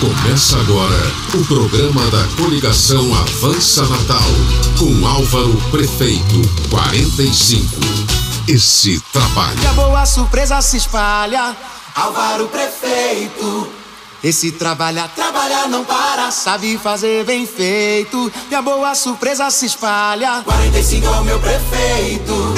Começa agora o programa da coligação Avança Natal, com Álvaro Prefeito 45. Esse trabalho. E a boa surpresa se espalha, Álvaro Prefeito. Esse trabalha, trabalha, não para, sabe fazer bem feito. E a boa surpresa se espalha, 45 é o meu prefeito.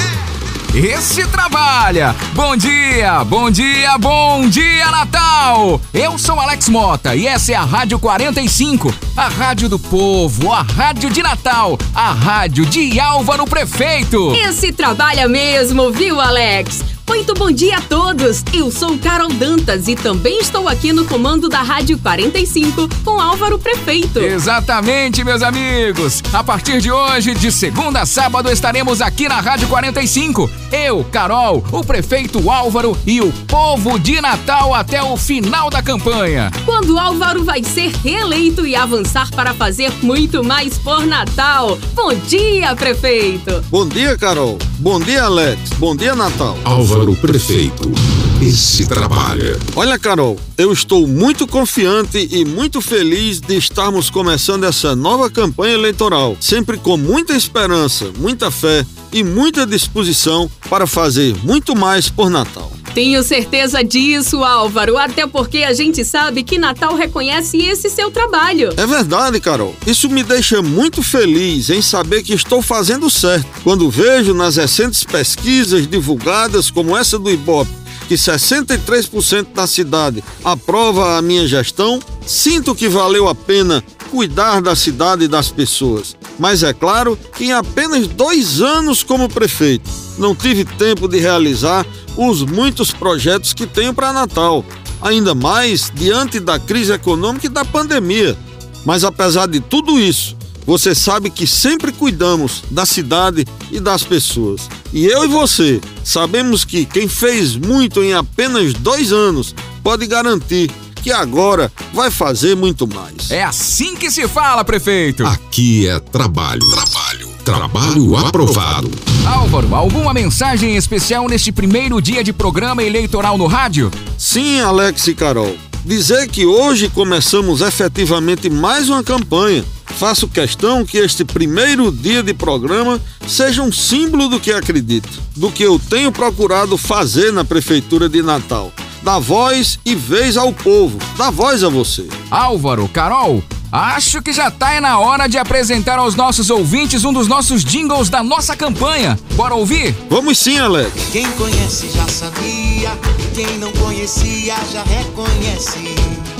Esse trabalha! Bom dia, bom dia, bom dia, Natal! Eu sou Alex Mota e essa é a Rádio 45, a rádio do povo, a rádio de Natal, a rádio de Álvaro Prefeito. Esse trabalha mesmo, viu, Alex? Muito bom dia a todos! Eu sou Carol Dantas e também estou aqui no comando da Rádio 45 com Álvaro Prefeito. Exatamente, meus amigos! A partir de hoje, de segunda a sábado, estaremos aqui na Rádio 45. Eu, Carol, o prefeito Álvaro e o povo de Natal até o final da campanha. Quando Álvaro vai ser reeleito e avançar para fazer muito mais por Natal. Bom dia, prefeito! Bom dia, Carol. Bom dia, Alex. Bom dia, Natal. Álvaro Prefeito. Esse trabalha. Olha, Carol, eu estou muito confiante e muito feliz de estarmos começando essa nova campanha eleitoral, sempre com muita esperança, muita fé e muita disposição para fazer muito mais por Natal. Tenho certeza disso, Álvaro, até porque a gente sabe que Natal reconhece esse seu trabalho. É verdade, Carol. Isso me deixa muito feliz em saber que estou fazendo certo. Quando vejo nas recentes pesquisas divulgadas, como essa do Ibope, que 63% da cidade aprova a minha gestão, sinto que valeu a pena cuidar da cidade e das pessoas. Mas é claro que em apenas dois anos como prefeito, não tive tempo de realizar os muitos projetos que tenho para Natal, ainda mais diante da crise econômica e da pandemia. Mas apesar de tudo isso, você sabe que sempre cuidamos da cidade e das pessoas. E eu e você sabemos que quem fez muito em apenas dois anos pode garantir que agora vai fazer muito mais. É assim que se fala, prefeito. Aqui é trabalho. Trabalho. Trabalho aprovado. Álvaro, alguma mensagem especial neste primeiro dia de programa eleitoral no rádio? Sim, Alex e Carol. Dizer que hoje começamos efetivamente mais uma campanha. Faço questão que este primeiro dia de programa seja um símbolo do que acredito, do que eu tenho procurado fazer na Prefeitura de Natal. Dar voz e vez ao povo, dar voz a você. Álvaro, Carol, acho que já tá na hora de apresentar aos nossos ouvintes um dos nossos jingles da nossa campanha. Bora ouvir? Vamos sim, Alex. Quem conhece já sabia, quem não conhecia já reconhece.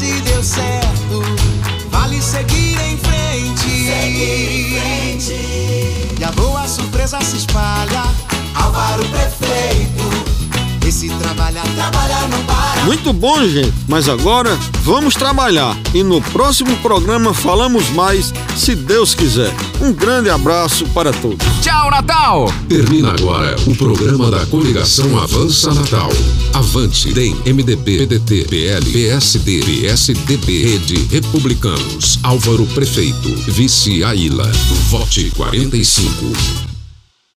Esse deu certo, Muito bom, gente. Mas agora vamos trabalhar. E no próximo programa falamos mais, se Deus quiser. Um grande abraço para todos. Tchau, Natal! Termina agora o programa da coligação Avança Natal. Avante, DEM, MDB, PDT, PL, PSD, PSDB, Rede, Republicanos, Álvaro Prefeito, Vice Aila. Vote 45.